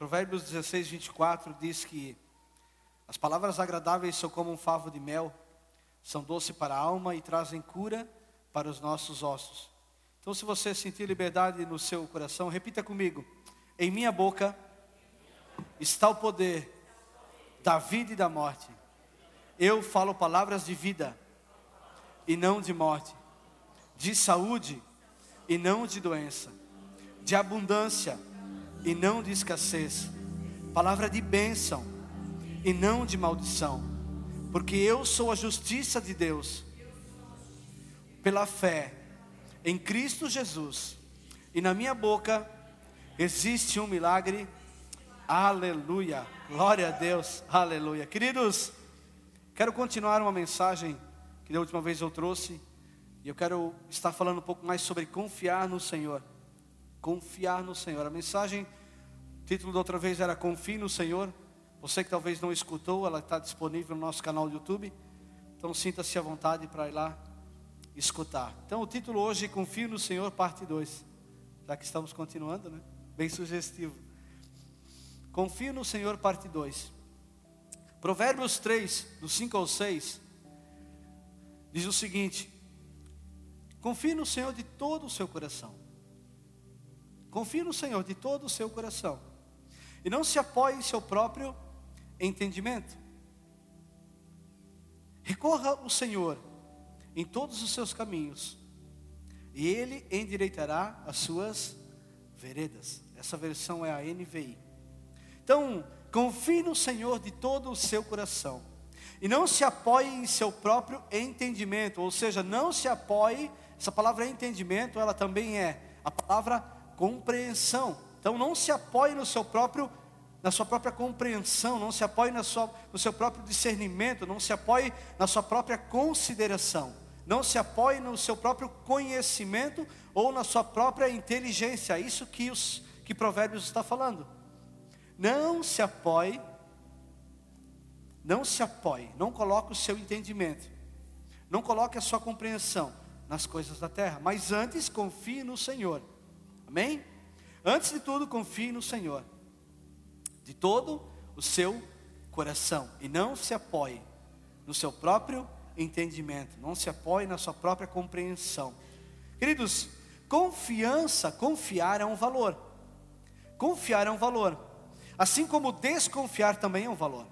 Provérbios 16, 24 diz que as palavras agradáveis são como um favo de mel, são doce para a alma e trazem cura para os nossos ossos. Então, se você sentir liberdade no seu coração, repita comigo: em minha boca está o poder da vida e da morte. Eu falo palavras de vida e não de morte, de saúde e não de doença, de abundância e não de escassez, palavra de bênção e não de maldição, porque eu sou a justiça de Deus, pela fé em Cristo Jesus, e na minha boca existe um milagre, aleluia, glória a Deus, aleluia. Queridos, quero continuar uma mensagem que da última vez eu trouxe, e eu quero estar falando um pouco mais sobre confiar no Senhor. Confiar no Senhor. A mensagem, o título da outra vez era Confie no Senhor. Você que talvez não escutou, ela está disponível no nosso canal do YouTube. Então sinta-se à vontade para ir lá escutar. Então o título hoje é Confie no Senhor, parte 2. Já que estamos continuando, né? Bem sugestivo. Confie no Senhor, parte 2. Provérbios 3, do 5 ao 6, diz o seguinte: Confie no Senhor de todo o seu coração. Confie no Senhor de todo o seu coração. E não se apoie em seu próprio entendimento. Recorra ao Senhor em todos os seus caminhos, e Ele endireitará as suas veredas. Essa versão é a NVI. Então, confie no Senhor de todo o seu coração, e não se apoie em seu próprio entendimento, ou seja, não se apoie, essa palavra entendimento, ela também é a palavra compreensão. Então não se apoie no seu próprio na sua própria compreensão, não se apoie na sua, no seu próprio discernimento, não se apoie na sua própria consideração, não se apoie no seu próprio conhecimento ou na sua própria inteligência. É isso que, os, que Provérbios está falando. Não se apoie, não se apoie, não coloque o seu entendimento, não coloque a sua compreensão nas coisas da terra, mas antes confie no Senhor. Amém? Antes de tudo, confie no Senhor, de todo o seu coração, e não se apoie no seu próprio entendimento, não se apoie na sua própria compreensão. Queridos, confiança, confiar é um valor. Confiar é um valor, assim como desconfiar também é um valor.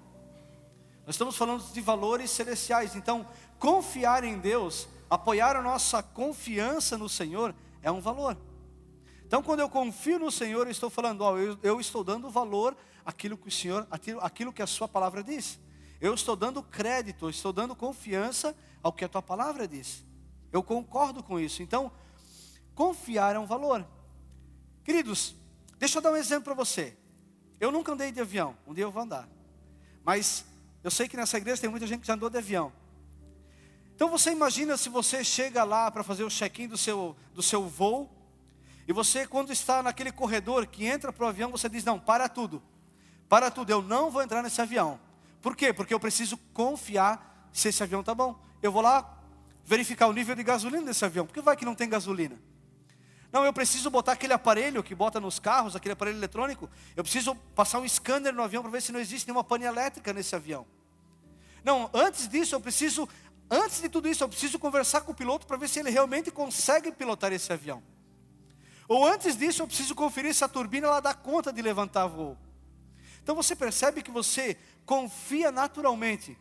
Nós estamos falando de valores celestiais, então confiar em Deus, apoiar a nossa confiança no Senhor é um valor. Então, quando eu confio no Senhor, eu estou falando, ó, eu, eu estou dando valor àquilo que o Senhor, àquilo, àquilo que a Sua palavra diz. Eu estou dando crédito, estou dando confiança ao que a Tua palavra diz. Eu concordo com isso. Então, confiar é um valor. Queridos, deixa eu dar um exemplo para você. Eu nunca andei de avião, um dia eu vou andar. Mas eu sei que nessa igreja tem muita gente que já andou de avião. Então você imagina se você chega lá para fazer o check-in do seu, do seu voo e você, quando está naquele corredor que entra para o avião, você diz: Não, para tudo, para tudo, eu não vou entrar nesse avião. Por quê? Porque eu preciso confiar se esse avião está bom. Eu vou lá verificar o nível de gasolina desse avião, porque vai que não tem gasolina. Não, eu preciso botar aquele aparelho que bota nos carros, aquele aparelho eletrônico. Eu preciso passar um scanner no avião para ver se não existe nenhuma pane elétrica nesse avião. Não, antes disso eu preciso, antes de tudo isso, eu preciso conversar com o piloto para ver se ele realmente consegue pilotar esse avião. Ou antes disso, eu preciso conferir se a turbina ela dá conta de levantar voo. Então você percebe que você confia naturalmente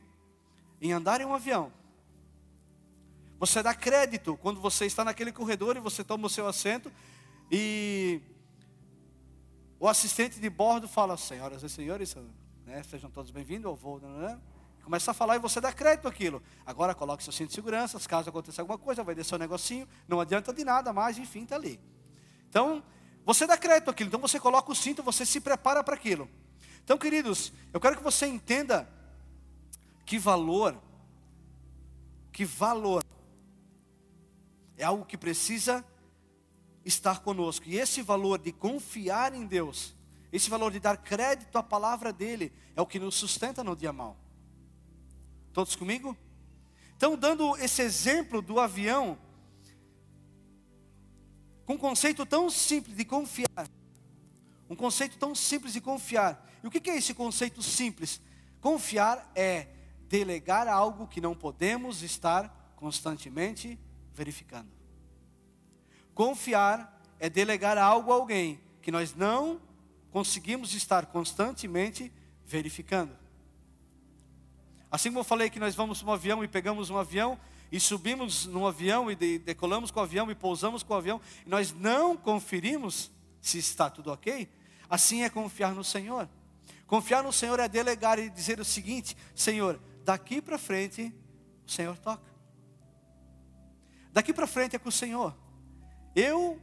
em andar em um avião. Você dá crédito quando você está naquele corredor e você toma o seu assento e o assistente de bordo fala: Senhoras e senhores, né, sejam todos bem-vindos ao voo. Né, né? Começa a falar e você dá crédito àquilo. Agora coloque seu cinto de segurança, caso aconteça alguma coisa, vai descer um negocinho, não adianta de nada mais, enfim, está ali. Então, você dá crédito àquilo, então você coloca o cinto, você se prepara para aquilo. Então, queridos, eu quero que você entenda que valor, que valor é algo que precisa estar conosco. E esse valor de confiar em Deus, esse valor de dar crédito à palavra dele, é o que nos sustenta no dia mal. Todos comigo? Então, dando esse exemplo do avião, com um conceito tão simples de confiar. Um conceito tão simples de confiar. E o que é esse conceito simples? Confiar é delegar algo que não podemos estar constantemente verificando. Confiar é delegar algo a alguém que nós não conseguimos estar constantemente verificando. Assim como eu falei que nós vamos um avião e pegamos um avião e subimos num avião e decolamos com o avião e pousamos com o avião, e nós não conferimos se está tudo ok, assim é confiar no Senhor. Confiar no Senhor é delegar e dizer o seguinte: Senhor, daqui para frente o Senhor toca. Daqui para frente é com o Senhor. Eu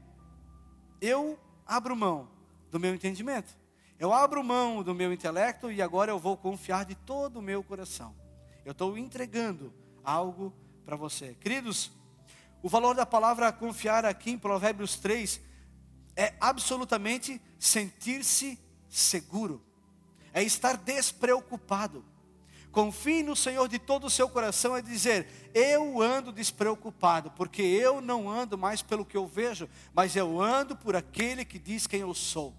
eu abro mão do meu entendimento. Eu abro mão do meu intelecto e agora eu vou confiar de todo o meu coração. Eu estou entregando algo para você. Queridos, o valor da palavra confiar aqui em Provérbios 3 é absolutamente sentir-se seguro, é estar despreocupado. Confie no Senhor de todo o seu coração, é dizer: Eu ando despreocupado, porque eu não ando mais pelo que eu vejo, mas eu ando por aquele que diz quem eu sou.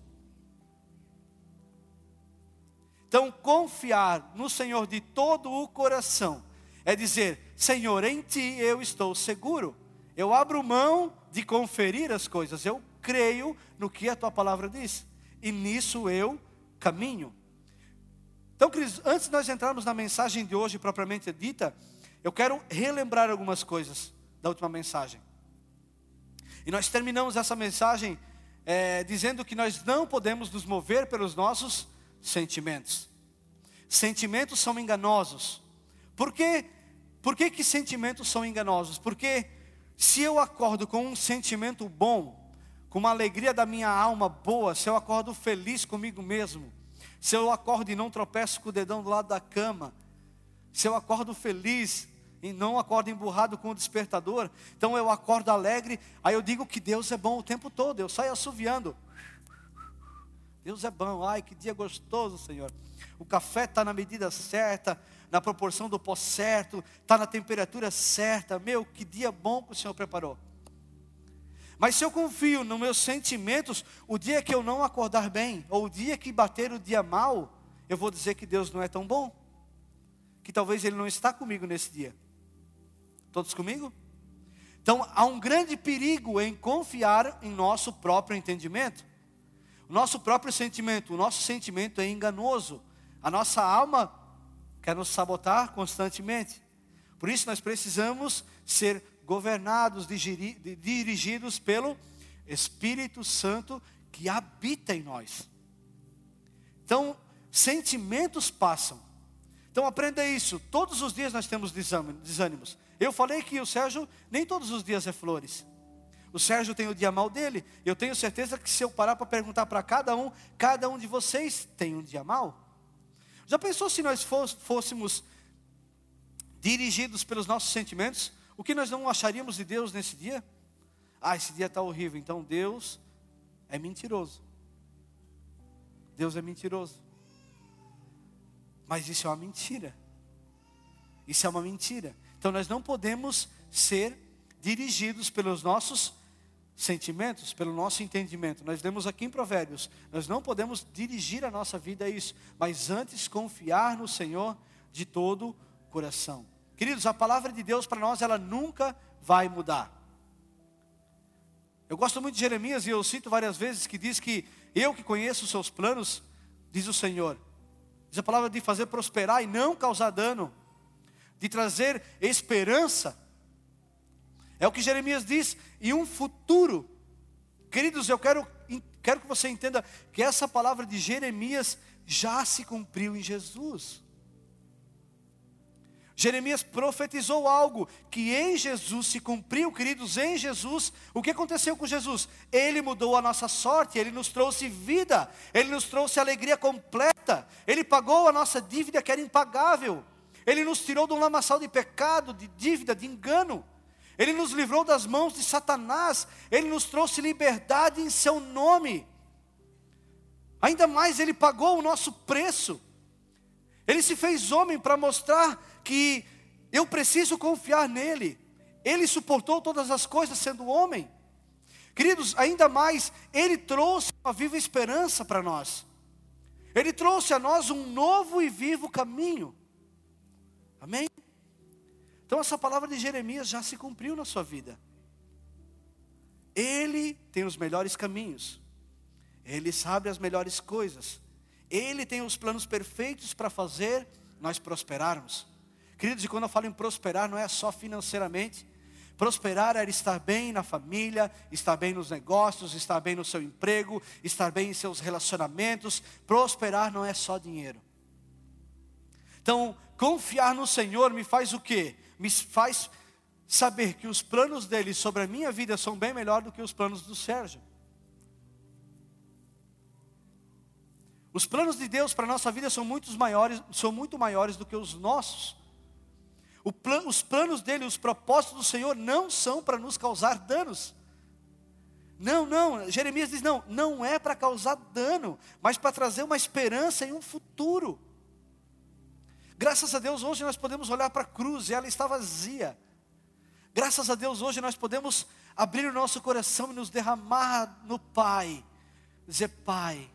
Então, confiar no Senhor de todo o coração é dizer: Senhor, em ti eu estou seguro. Eu abro mão de conferir as coisas, eu creio no que a tua palavra diz, e nisso eu caminho. Então, queridos, antes de nós entrarmos na mensagem de hoje propriamente dita, eu quero relembrar algumas coisas da última mensagem. E nós terminamos essa mensagem é, dizendo que nós não podemos nos mover pelos nossos sentimentos. Sentimentos são enganosos. Por quê? Por que, que sentimentos são enganosos? Porque se eu acordo com um sentimento bom, com uma alegria da minha alma boa, se eu acordo feliz comigo mesmo, se eu acordo e não tropeço com o dedão do lado da cama, se eu acordo feliz e não acordo emburrado com o despertador, então eu acordo alegre, aí eu digo que Deus é bom o tempo todo, eu saio assoviando. Deus é bom, ai que dia gostoso, Senhor. O café está na medida certa, na proporção do pó certo, está na temperatura certa. Meu, que dia bom que o Senhor preparou. Mas se eu confio nos meus sentimentos, o dia que eu não acordar bem, ou o dia que bater o dia mal, eu vou dizer que Deus não é tão bom. Que talvez Ele não está comigo nesse dia. Todos comigo? Então há um grande perigo em confiar em nosso próprio entendimento. O nosso próprio sentimento, o nosso sentimento é enganoso. A nossa alma quer nos sabotar constantemente. Por isso nós precisamos ser governados, dirigidos pelo Espírito Santo que habita em nós. Então, sentimentos passam. Então aprenda isso. Todos os dias nós temos desânimos. Eu falei que o Sérgio nem todos os dias é flores. O Sérgio tem o dia mal dele. Eu tenho certeza que se eu parar para perguntar para cada um, cada um de vocês tem um dia mal. Já pensou se nós fôssemos dirigidos pelos nossos sentimentos? O que nós não acharíamos de Deus nesse dia? Ah, esse dia está horrível, então Deus é mentiroso. Deus é mentiroso. Mas isso é uma mentira. Isso é uma mentira. Então nós não podemos ser dirigidos pelos nossos sentimentos, pelo nosso entendimento. Nós lemos aqui em Provérbios, nós não podemos dirigir a nossa vida a isso, mas antes confiar no Senhor de todo coração. Queridos, a palavra de Deus para nós, ela nunca vai mudar. Eu gosto muito de Jeremias e eu cito várias vezes que diz que eu que conheço os seus planos, diz o Senhor. Diz a palavra de fazer prosperar e não causar dano, de trazer esperança. É o que Jeremias diz, e um futuro. Queridos, eu quero, quero que você entenda que essa palavra de Jeremias já se cumpriu em Jesus. Jeremias profetizou algo que em Jesus se cumpriu, queridos, em Jesus. O que aconteceu com Jesus? Ele mudou a nossa sorte, ele nos trouxe vida, ele nos trouxe alegria completa, ele pagou a nossa dívida que era impagável, ele nos tirou de um lamaçal de pecado, de dívida, de engano. Ele nos livrou das mãos de Satanás, ele nos trouxe liberdade em seu nome. Ainda mais, ele pagou o nosso preço. Ele se fez homem para mostrar que eu preciso confiar nele. Ele suportou todas as coisas sendo homem. Queridos, ainda mais, ele trouxe uma viva esperança para nós. Ele trouxe a nós um novo e vivo caminho. Amém? Então essa palavra de Jeremias já se cumpriu na sua vida. Ele tem os melhores caminhos. Ele sabe as melhores coisas. Ele tem os planos perfeitos para fazer nós prosperarmos. Queridos, e quando eu falo em prosperar, não é só financeiramente. Prosperar era estar bem na família, estar bem nos negócios, estar bem no seu emprego, estar bem em seus relacionamentos. Prosperar não é só dinheiro. Então, confiar no Senhor me faz o quê? Me faz saber que os planos dele sobre a minha vida são bem melhor do que os planos do Sérgio. Os planos de Deus para a nossa vida são muito maiores, são muito maiores do que os nossos. Plan, os planos dele, os propósitos do Senhor não são para nos causar danos. Não, não, Jeremias diz: não, não é para causar dano, mas para trazer uma esperança e um futuro. Graças a Deus, hoje nós podemos olhar para a cruz e ela está vazia. Graças a Deus, hoje nós podemos abrir o nosso coração e nos derramar no Pai. Dizer: Pai,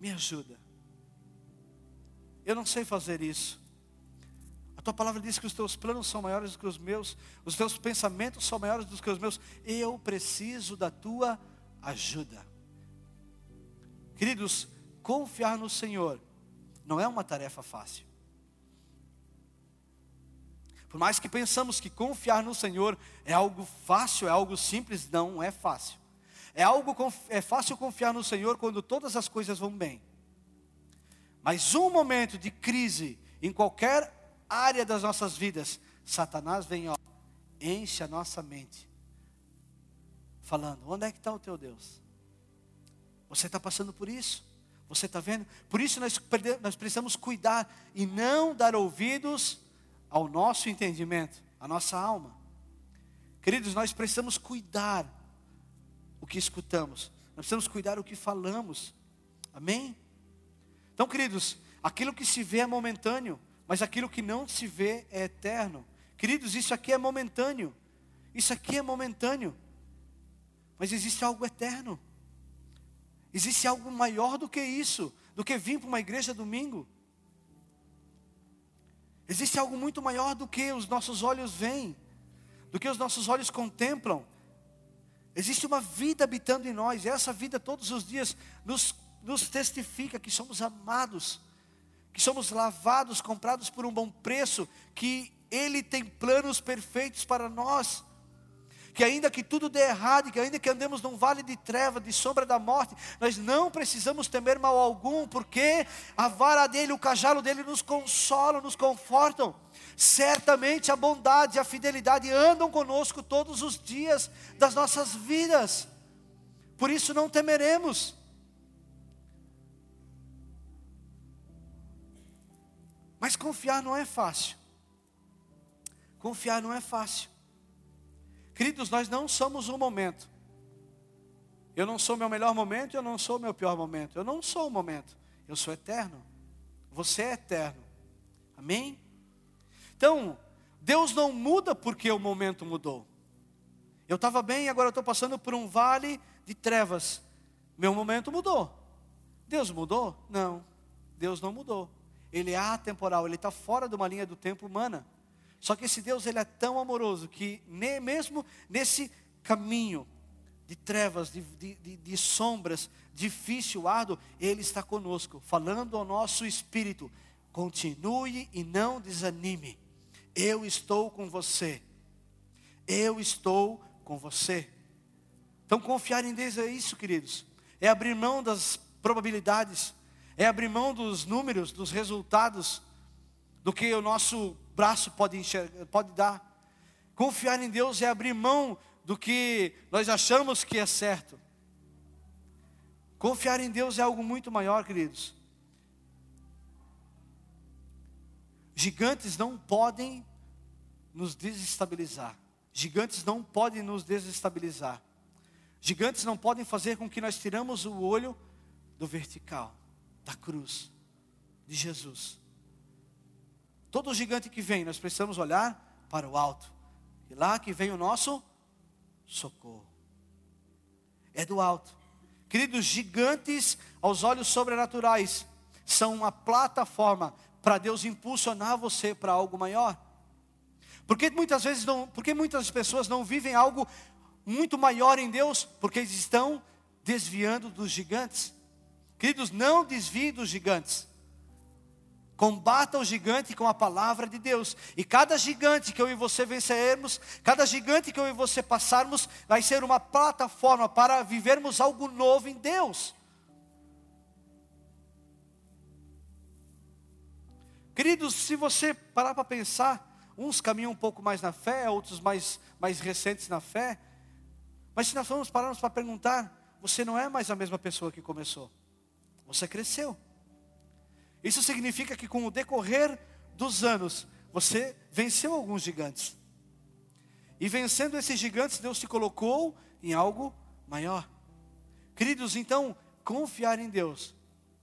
me ajuda. Eu não sei fazer isso, tua palavra diz que os teus planos são maiores do que os meus, os teus pensamentos são maiores do que os meus. Eu preciso da tua ajuda. Queridos, confiar no Senhor não é uma tarefa fácil. Por mais que pensamos que confiar no Senhor é algo fácil, é algo simples, não é fácil. É algo é fácil confiar no Senhor quando todas as coisas vão bem. Mas um momento de crise em qualquer área das nossas vidas, Satanás vem, ó, enche a nossa mente, falando: onde é que está o teu Deus? Você está passando por isso? Você está vendo? Por isso nós, nós precisamos cuidar e não dar ouvidos ao nosso entendimento, à nossa alma. Queridos, nós precisamos cuidar o que escutamos, nós precisamos cuidar o que falamos. Amém? Então, queridos, aquilo que se vê é momentâneo, mas aquilo que não se vê é eterno. Queridos, isso aqui é momentâneo. Isso aqui é momentâneo. Mas existe algo eterno. Existe algo maior do que isso, do que vir para uma igreja domingo. Existe algo muito maior do que os nossos olhos veem, do que os nossos olhos contemplam. Existe uma vida habitando em nós, e essa vida todos os dias nos, nos testifica que somos amados que somos lavados, comprados por um bom preço, que Ele tem planos perfeitos para nós. Que ainda que tudo dê errado, que ainda que andemos num vale de treva, de sombra da morte, nós não precisamos temer mal algum, porque a vara dele, o cajalo dele nos consolam, nos confortam. Certamente a bondade e a fidelidade andam conosco todos os dias das nossas vidas. Por isso não temeremos. Mas confiar não é fácil. Confiar não é fácil. Queridos, nós não somos um momento. Eu não sou meu melhor momento, eu não sou meu pior momento. Eu não sou o momento. Eu sou eterno. Você é eterno. Amém? Então, Deus não muda porque o momento mudou. Eu estava bem, agora estou passando por um vale de trevas. Meu momento mudou. Deus mudou? Não. Deus não mudou ele é atemporal, ele está fora de uma linha do tempo humana. Só que esse Deus ele é tão amoroso que nem mesmo nesse caminho de trevas, de, de, de, sombras, difícil, árduo, Ele está conosco, falando ao nosso espírito: continue e não desanime. Eu estou com você. Eu estou com você. Então, confiar em Deus é isso, queridos. É abrir mão das probabilidades, é abrir mão dos números, dos resultados, do que o nosso braço pode, enxergar, pode dar. Confiar em Deus é abrir mão do que nós achamos que é certo. Confiar em Deus é algo muito maior, queridos. Gigantes não podem nos desestabilizar. Gigantes não podem nos desestabilizar. Gigantes não podem fazer com que nós tiramos o olho do vertical da cruz de Jesus. Todo gigante que vem, nós precisamos olhar para o alto. E lá que vem o nosso socorro. É do alto. Queridos, gigantes aos olhos sobrenaturais são uma plataforma para Deus impulsionar você para algo maior. Porque muitas vezes não, porque muitas pessoas não vivem algo muito maior em Deus, porque eles estão desviando dos gigantes. Queridos, não desvie dos gigantes. Combata o gigante com a palavra de Deus. E cada gigante que eu e você vencermos, cada gigante que eu e você passarmos, vai ser uma plataforma para vivermos algo novo em Deus. Queridos, se você parar para pensar, uns caminham um pouco mais na fé, outros mais, mais recentes na fé. Mas se nós formos pararmos para perguntar, você não é mais a mesma pessoa que começou. Você cresceu. Isso significa que com o decorrer dos anos, você venceu alguns gigantes. E vencendo esses gigantes, Deus te colocou em algo maior. Queridos, então, confiar em Deus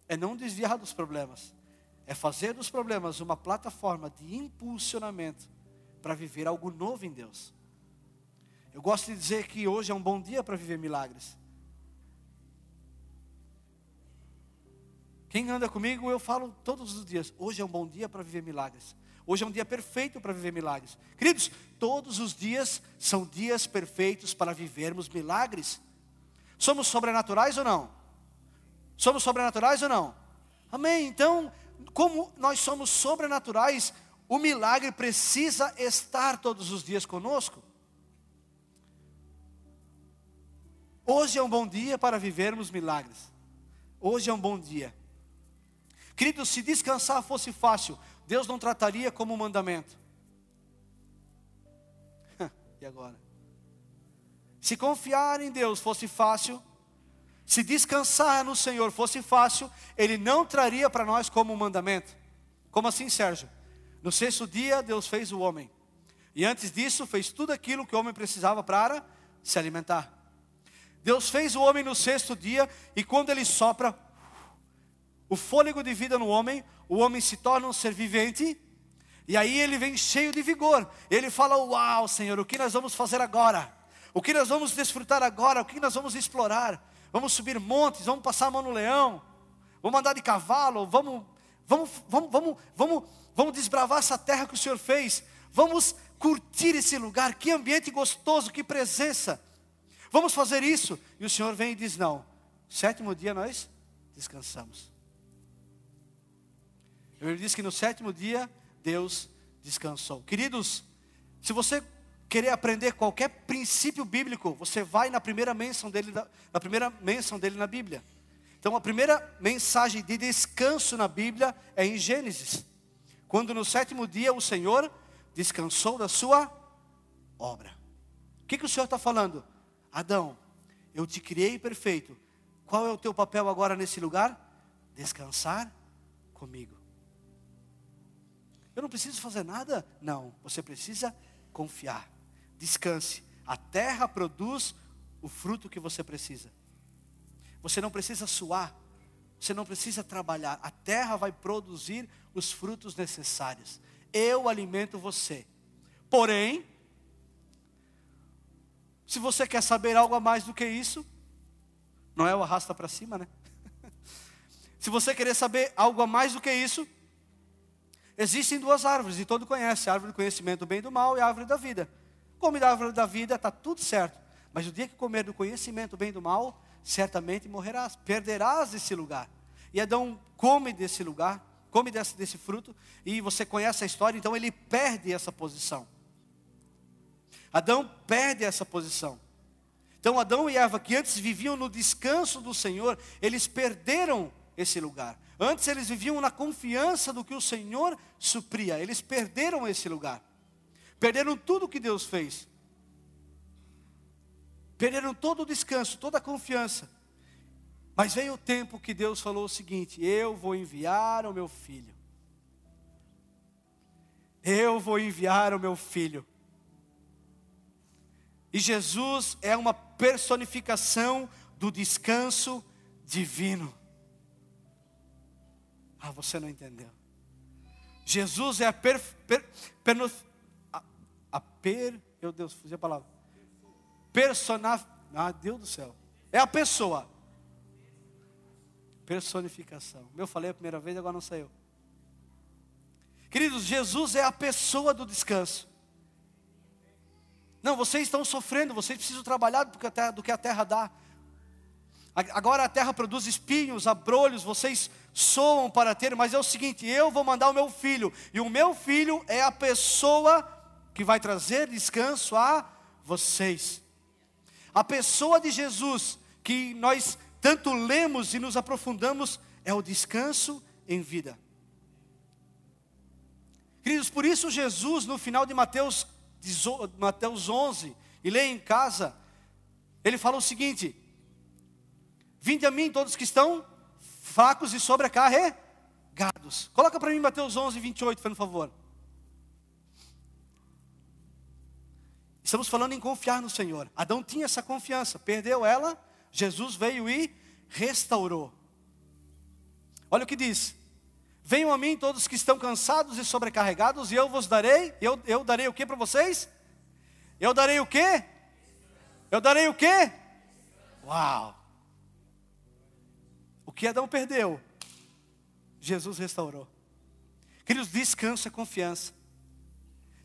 é não desviar dos problemas, é fazer dos problemas uma plataforma de impulsionamento para viver algo novo em Deus. Eu gosto de dizer que hoje é um bom dia para viver milagres. Quem anda comigo, eu falo todos os dias: hoje é um bom dia para viver milagres. Hoje é um dia perfeito para viver milagres. Queridos, todos os dias são dias perfeitos para vivermos milagres. Somos sobrenaturais ou não? Somos sobrenaturais ou não? Amém. Então, como nós somos sobrenaturais, o milagre precisa estar todos os dias conosco. Hoje é um bom dia para vivermos milagres. Hoje é um bom dia. Querido, se descansar fosse fácil, Deus não trataria como um mandamento. e agora? Se confiar em Deus fosse fácil, se descansar no Senhor fosse fácil, Ele não traria para nós como um mandamento. Como assim, Sérgio? No sexto dia, Deus fez o homem. E antes disso, fez tudo aquilo que o homem precisava para se alimentar. Deus fez o homem no sexto dia, e quando ele sopra, o fôlego de vida no homem, o homem se torna um ser vivente, e aí ele vem cheio de vigor. Ele fala: Uau, Senhor, o que nós vamos fazer agora? O que nós vamos desfrutar agora? O que nós vamos explorar? Vamos subir montes, vamos passar a mão no leão, vamos andar de cavalo, vamos, vamos, vamos, vamos, vamos, vamos desbravar essa terra que o Senhor fez. Vamos curtir esse lugar, que ambiente gostoso, que presença. Vamos fazer isso. E o Senhor vem e diz: Não, sétimo dia nós descansamos. Ele diz que no sétimo dia Deus descansou. Queridos, se você querer aprender qualquer princípio bíblico, você vai na primeira menção dele, na primeira menção dele na Bíblia. Então a primeira mensagem de descanso na Bíblia é em Gênesis. Quando no sétimo dia o Senhor descansou da sua obra. O que, que o Senhor está falando? Adão, eu te criei perfeito. Qual é o teu papel agora nesse lugar? Descansar comigo. Eu não preciso fazer nada? Não, você precisa confiar. Descanse. A terra produz o fruto que você precisa. Você não precisa suar. Você não precisa trabalhar. A terra vai produzir os frutos necessários. Eu alimento você. Porém, se você quer saber algo a mais do que isso, não é o arrasta para cima, né? se você querer saber algo a mais do que isso, Existem duas árvores, e todo conhece, a árvore do conhecimento do bem e do mal e a árvore da vida. Come da árvore da vida, está tudo certo. Mas o dia que comer do conhecimento do bem e do mal, certamente morrerás, perderás esse lugar. E Adão come desse lugar, come desse, desse fruto, e você conhece a história, então ele perde essa posição. Adão perde essa posição. Então Adão e Eva, que antes viviam no descanso do Senhor, eles perderam esse lugar. Antes eles viviam na confiança do que o Senhor supria. Eles perderam esse lugar. Perderam tudo que Deus fez. Perderam todo o descanso, toda a confiança. Mas veio o tempo que Deus falou o seguinte: Eu vou enviar o meu filho. Eu vou enviar o meu filho. E Jesus é uma personificação do descanso divino. Ah, você não entendeu. Jesus é a per, per, per a, a per, meu Deus, fugi a palavra. Persona, ah, Deus do céu. É a pessoa. Personificação. Eu falei a primeira vez, agora não saiu. Queridos, Jesus é a pessoa do descanso. Não, vocês estão sofrendo, vocês precisam trabalhar do que a terra, do que a terra dá. Agora a terra produz espinhos, abrolhos, vocês soam para ter, mas é o seguinte: eu vou mandar o meu filho, e o meu filho é a pessoa que vai trazer descanso a vocês. A pessoa de Jesus, que nós tanto lemos e nos aprofundamos, é o descanso em vida. Queridos, por isso Jesus, no final de Mateus, Mateus 11, e leia em casa, ele fala o seguinte: Vinde a mim todos que estão fracos e sobrecarregados. Coloca para mim Mateus 11, 28, por favor. Estamos falando em confiar no Senhor. Adão tinha essa confiança, perdeu ela, Jesus veio e restaurou. Olha o que diz: Venham a mim todos que estão cansados e sobrecarregados, e eu vos darei, eu, eu darei o que para vocês? Eu darei o que? Eu darei o que? Uau! O que Adão perdeu, Jesus restaurou. Queridos, descanso é confiança.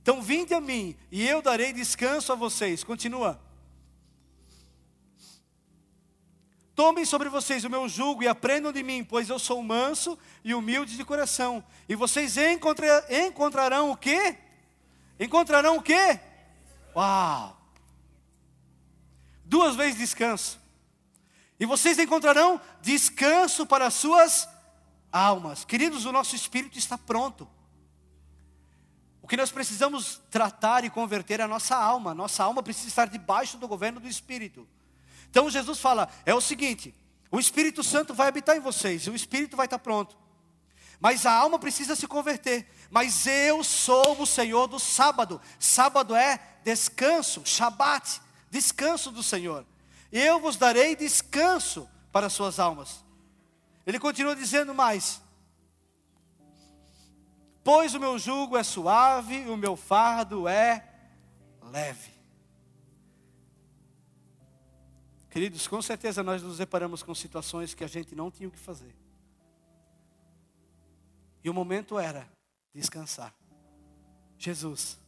Então vinde a mim, e eu darei descanso a vocês. Continua. Tomem sobre vocês o meu jugo e aprendam de mim, pois eu sou manso e humilde de coração. E vocês encontrar, encontrarão o quê? Encontrarão o quê? Uau! Duas vezes descanso. E vocês encontrarão descanso para as suas almas. Queridos, o nosso espírito está pronto. O que nós precisamos tratar e converter é a nossa alma. Nossa alma precisa estar debaixo do governo do Espírito. Então Jesus fala: é o seguinte, o Espírito Santo vai habitar em vocês, e o Espírito vai estar pronto. Mas a alma precisa se converter. Mas eu sou o Senhor do sábado. Sábado é descanso, Shabat, descanso do Senhor eu vos darei descanso para as suas almas. Ele continua dizendo mais: Pois o meu jugo é suave, o meu fardo é leve. Queridos, com certeza nós nos deparamos com situações que a gente não tinha o que fazer. E o momento era descansar. Jesus,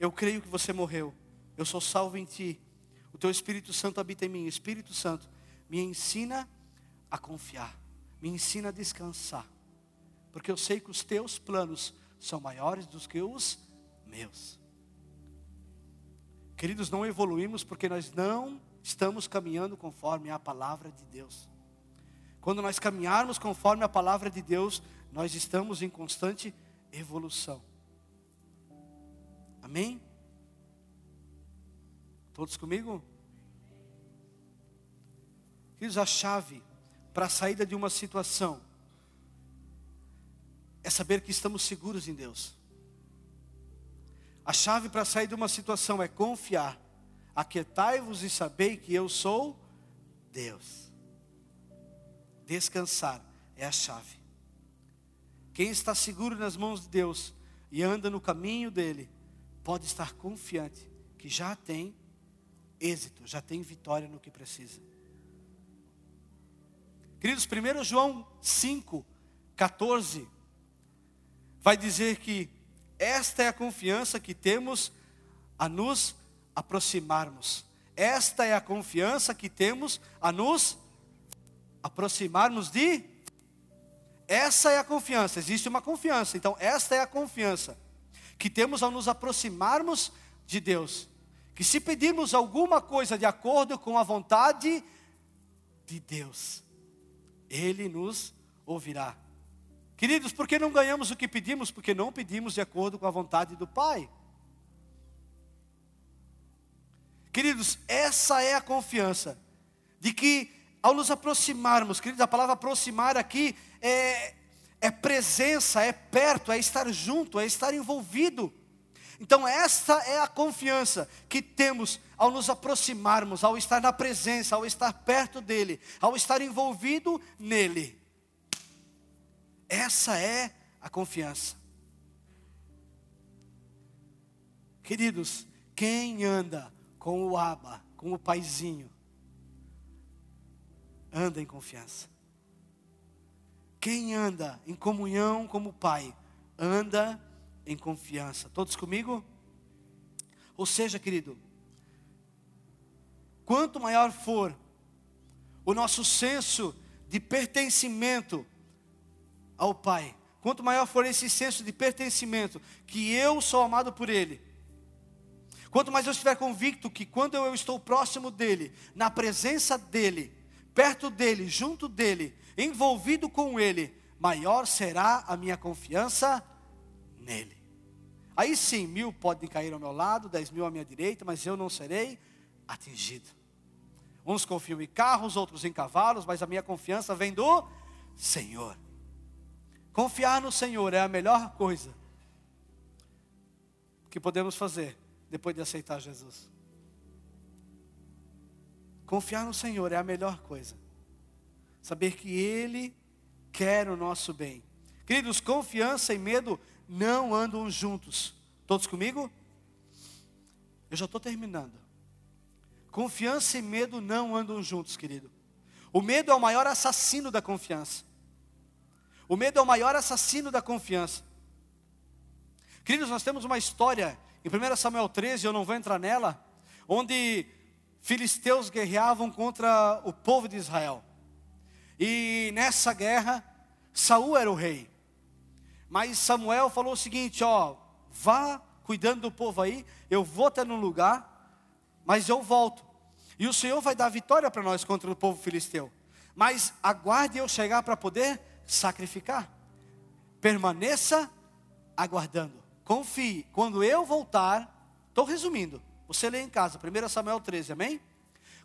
eu creio que você morreu, eu sou salvo em Ti, o teu Espírito Santo habita em mim. Espírito Santo, me ensina a confiar, me ensina a descansar, porque eu sei que os teus planos são maiores do que os meus. Queridos, não evoluímos porque nós não estamos caminhando conforme a palavra de Deus. Quando nós caminharmos conforme a palavra de Deus, nós estamos em constante evolução. Amém? Todos comigo? Queridos, a chave para a saída de uma situação é saber que estamos seguros em Deus. A chave para sair de uma situação é confiar. Aquietai-vos e sabei que eu sou Deus. Descansar é a chave. Quem está seguro nas mãos de Deus e anda no caminho dele, pode estar confiante que já tem êxito, já tem vitória no que precisa. Queridos, 1 João 5, 14, vai dizer que esta é a confiança que temos a nos aproximarmos. Esta é a confiança que temos a nos aproximarmos de. Essa é a confiança, existe uma confiança, então esta é a confiança que temos ao nos aproximarmos de Deus que se pedirmos alguma coisa de acordo com a vontade de Deus, Ele nos ouvirá. Queridos, por que não ganhamos o que pedimos? Porque não pedimos de acordo com a vontade do Pai. Queridos, essa é a confiança de que ao nos aproximarmos, queridos, a palavra aproximar aqui é, é presença, é perto, é estar junto, é estar envolvido. Então, esta é a confiança que temos ao nos aproximarmos, ao estar na presença, ao estar perto dEle, ao estar envolvido nele. Essa é a confiança. Queridos, quem anda com o Aba, com o Paizinho, anda em confiança. Quem anda em comunhão como Pai, anda em confiança. Todos comigo? Ou seja, querido, quanto maior for o nosso senso de pertencimento ao Pai, quanto maior for esse senso de pertencimento, que eu sou amado por Ele, quanto mais eu estiver convicto que quando eu estou próximo dEle, na presença dEle, perto dEle, junto dEle, envolvido com Ele, maior será a minha confiança nele. Aí sim, mil podem cair ao meu lado, dez mil à minha direita, mas eu não serei atingido. Uns confiam em carros, outros em cavalos, mas a minha confiança vem do Senhor. Confiar no Senhor é a melhor coisa que podemos fazer depois de aceitar Jesus. Confiar no Senhor é a melhor coisa. Saber que Ele quer o nosso bem. Queridos, confiança e medo não andam juntos. Todos comigo? Eu já estou terminando. Confiança e medo não andam juntos, querido. O medo é o maior assassino da confiança. O medo é o maior assassino da confiança. Queridos, nós temos uma história em 1 Samuel 13, eu não vou entrar nela, onde filisteus guerreavam contra o povo de Israel. E nessa guerra, Saul era o rei. Mas Samuel falou o seguinte: ó, vá cuidando do povo aí, eu vou até no lugar, mas eu volto. E o Senhor vai dar vitória para nós contra o povo filisteu. Mas aguarde eu chegar para poder sacrificar. Permaneça aguardando. Confie. Quando eu voltar, estou resumindo. Você lê em casa, 1 Samuel 13, amém?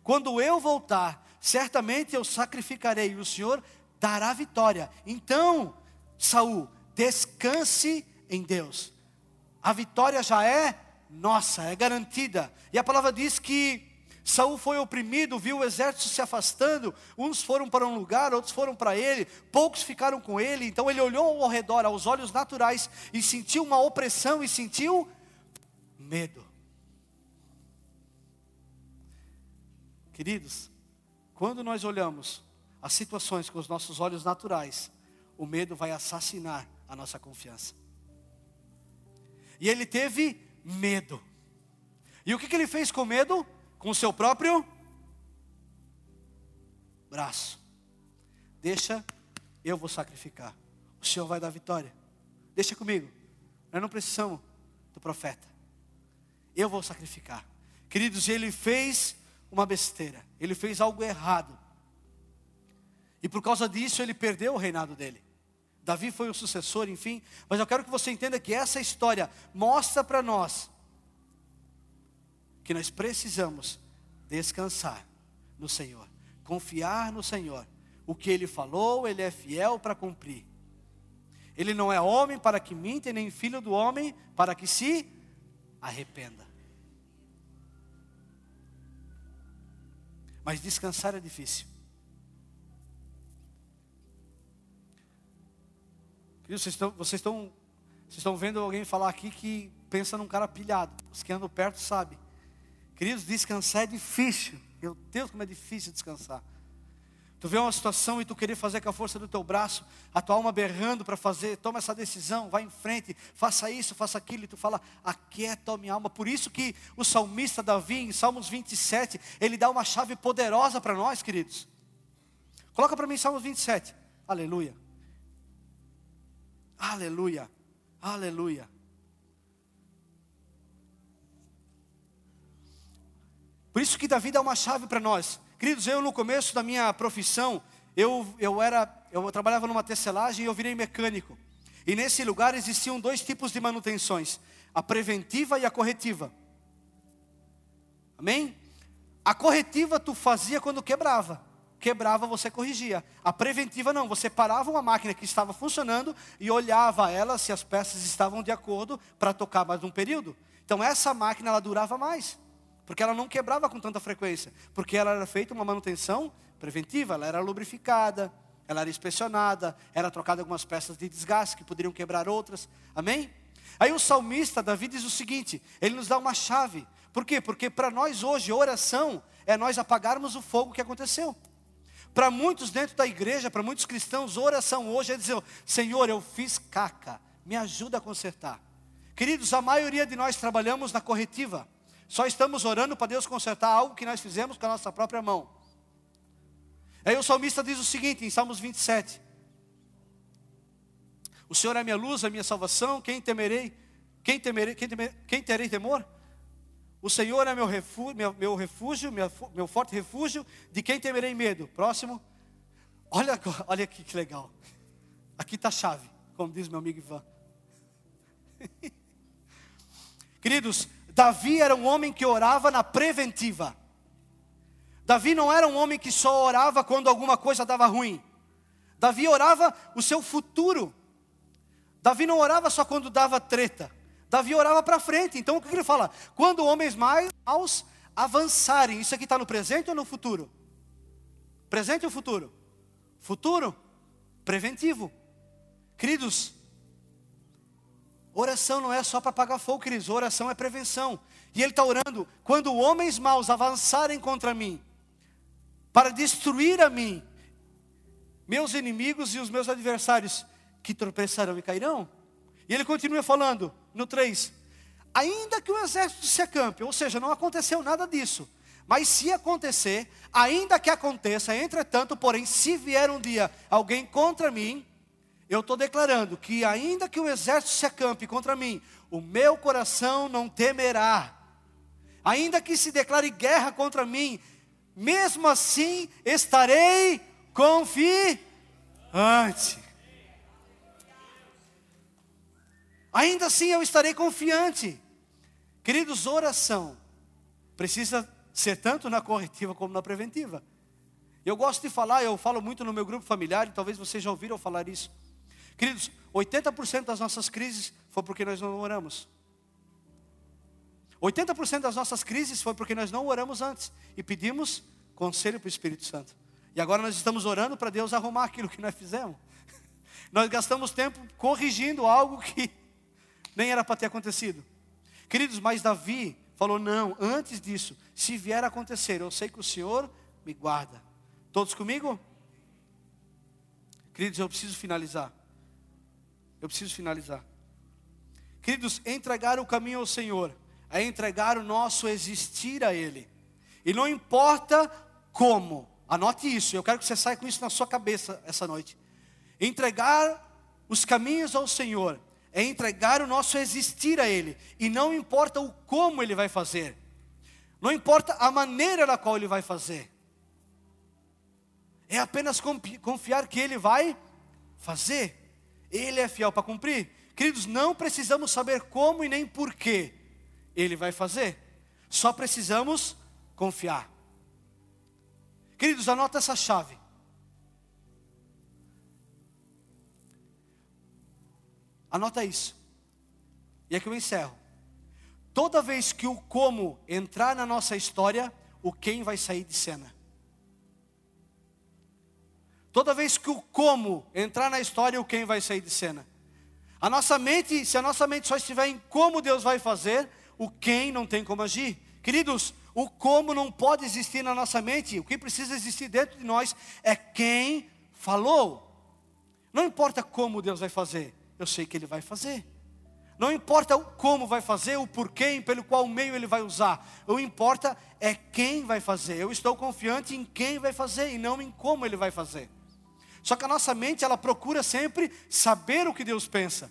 Quando eu voltar, certamente eu sacrificarei e o Senhor dará vitória. Então, Saul, descanse em Deus. A vitória já é nossa, é garantida. E a palavra diz que Saul foi oprimido, viu o exército se afastando, uns foram para um lugar, outros foram para ele, poucos ficaram com ele, então ele olhou ao redor, aos olhos naturais, e sentiu uma opressão e sentiu medo. Queridos, quando nós olhamos as situações com os nossos olhos naturais, o medo vai assassinar a nossa confiança. E ele teve medo. E o que, que ele fez com medo? com o seu próprio braço. Deixa, eu vou sacrificar. O Senhor vai dar vitória. Deixa comigo. Nós não precisamos do profeta. Eu vou sacrificar. Queridos, ele fez uma besteira. Ele fez algo errado. E por causa disso ele perdeu o reinado dele. Davi foi o sucessor, enfim. Mas eu quero que você entenda que essa história mostra para nós que nós precisamos descansar no Senhor, confiar no Senhor. O que Ele falou, Ele é fiel para cumprir. Ele não é homem para que minta, nem filho do homem para que se arrependa. Mas descansar é difícil. Vocês estão, vocês estão, vocês estão vendo alguém falar aqui que pensa num cara pilhado. Os que andam perto sabem. Queridos, descansar é difícil. Meu Deus, como é difícil descansar. Tu vê uma situação e tu querer fazer com a força do teu braço, a tua alma berrando para fazer, toma essa decisão, vai em frente, faça isso, faça aquilo, e tu fala, aquieta a minha alma. Por isso que o salmista Davi, em Salmos 27, ele dá uma chave poderosa para nós, queridos. Coloca para mim Salmos 27. Aleluia. Aleluia. Aleluia. Por isso que Davi dá uma chave para nós. Queridos, eu no começo da minha profissão, eu, eu era, eu trabalhava numa tecelagem e eu virei mecânico. E nesse lugar existiam dois tipos de manutenções: a preventiva e a corretiva. Amém? A corretiva tu fazia quando quebrava. Quebrava, você corrigia. A preventiva não, você parava uma máquina que estava funcionando e olhava ela se as peças estavam de acordo para tocar mais um período. Então essa máquina ela durava mais porque ela não quebrava com tanta frequência, porque ela era feita uma manutenção preventiva, ela era lubrificada, ela era inspecionada, era trocada algumas peças de desgaste que poderiam quebrar outras. Amém? Aí o salmista Davi diz o seguinte: ele nos dá uma chave. Por quê? Porque para nós hoje oração é nós apagarmos o fogo que aconteceu. Para muitos dentro da igreja, para muitos cristãos, oração hoje é dizer: Senhor, eu fiz caca, me ajuda a consertar. Queridos, a maioria de nós trabalhamos na corretiva, só estamos orando para Deus consertar algo que nós fizemos com a nossa própria mão. Aí o salmista diz o seguinte, em Salmos 27. O Senhor é minha luz, a minha salvação, quem temerei? Quem temerei? Quem, temerei, quem terei temor? O Senhor é meu refúgio, meu, meu refúgio, meu, forte refúgio, de quem temerei medo? Próximo. Olha, olha aqui que legal. Aqui está a chave, como diz meu amigo Ivan. Queridos, Davi era um homem que orava na preventiva. Davi não era um homem que só orava quando alguma coisa dava ruim. Davi orava o seu futuro. Davi não orava só quando dava treta. Davi orava para frente. Então o que ele fala? Quando homens maus avançarem, isso aqui está no presente ou no futuro? Presente ou futuro? Futuro, preventivo. Queridos, oração não é só para apagar fogo, queridos, oração é prevenção. E ele está orando, quando homens maus avançarem contra mim, para destruir a mim, meus inimigos e os meus adversários, que tropeçarão e cairão. E ele continua falando no 3: ainda que o exército se acampe, ou seja, não aconteceu nada disso, mas se acontecer, ainda que aconteça, entretanto, porém, se vier um dia alguém contra mim, eu estou declarando que ainda que o exército se acampe contra mim, o meu coração não temerá. Ainda que se declare guerra contra mim, mesmo assim estarei confiante. Ainda assim eu estarei confiante. Queridos, oração precisa ser tanto na corretiva como na preventiva. Eu gosto de falar, eu falo muito no meu grupo familiar, e talvez vocês já ouviram falar isso. Queridos, 80% das nossas crises foi porque nós não oramos. 80% das nossas crises foi porque nós não oramos antes e pedimos conselho para o Espírito Santo. E agora nós estamos orando para Deus arrumar aquilo que nós fizemos. Nós gastamos tempo corrigindo algo que nem era para ter acontecido. Queridos, mas Davi falou: não, antes disso, se vier a acontecer, eu sei que o Senhor me guarda. Todos comigo? Queridos, eu preciso finalizar. Eu preciso finalizar. Queridos, entregar o caminho ao Senhor é entregar o nosso existir a Ele. E não importa como, anote isso, eu quero que você saia com isso na sua cabeça essa noite. Entregar os caminhos ao Senhor é entregar o nosso existir a Ele, e não importa o como Ele vai fazer, não importa a maneira na qual Ele vai fazer, é apenas confiar que Ele vai fazer, Ele é fiel para cumprir. Queridos, não precisamos saber como e nem porquê Ele vai fazer, só precisamos confiar. Queridos, anota essa chave. Anota isso. E aqui eu encerro. Toda vez que o como entrar na nossa história, o quem vai sair de cena. Toda vez que o como entrar na história, o quem vai sair de cena. A nossa mente, se a nossa mente só estiver em como Deus vai fazer, o quem não tem como agir. Queridos, o como não pode existir na nossa mente, o que precisa existir dentro de nós é quem falou. Não importa como Deus vai fazer, eu sei que Ele vai fazer. Não importa como vai fazer, o porquê, pelo qual meio Ele vai usar. O importa é quem vai fazer. Eu estou confiante em quem vai fazer e não em como Ele vai fazer. Só que a nossa mente, ela procura sempre saber o que Deus pensa.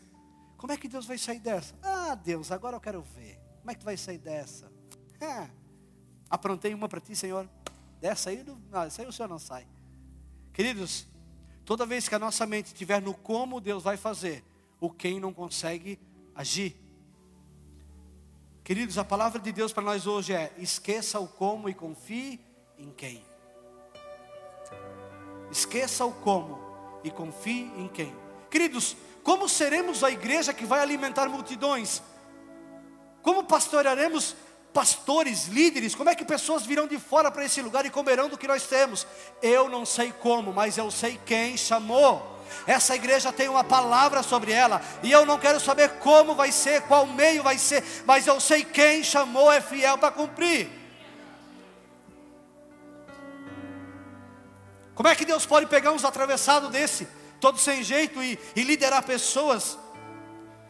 Como é que Deus vai sair dessa? Ah, Deus, agora eu quero ver. Como é que tu vai sair dessa? É, aprontei uma para ti, Senhor. Dessa aí, não, essa aí o Senhor não sai. Queridos, toda vez que a nossa mente estiver no como Deus vai fazer, o quem não consegue agir. Queridos, a palavra de Deus para nós hoje é: esqueça o como e confie em quem. Esqueça o como e confie em quem. Queridos, como seremos a igreja que vai alimentar multidões? Como pastorearemos pastores, líderes? Como é que pessoas virão de fora para esse lugar e comerão do que nós temos? Eu não sei como, mas eu sei quem chamou. Essa igreja tem uma palavra sobre ela, e eu não quero saber como vai ser, qual meio vai ser, mas eu sei quem chamou é fiel para cumprir. Como é que Deus pode pegar uns atravessados desse, todo sem jeito, e, e liderar pessoas,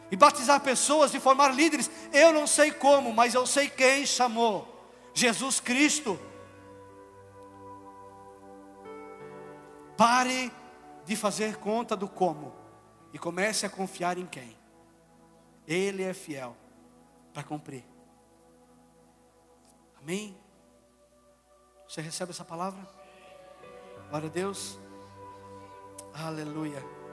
e batizar pessoas, e formar líderes? Eu não sei como, mas eu sei quem chamou: Jesus Cristo. Pare de fazer conta do como e comece a confiar em quem. Ele é fiel para cumprir. Amém? Você recebe essa palavra? Glória a Deus. Aleluia.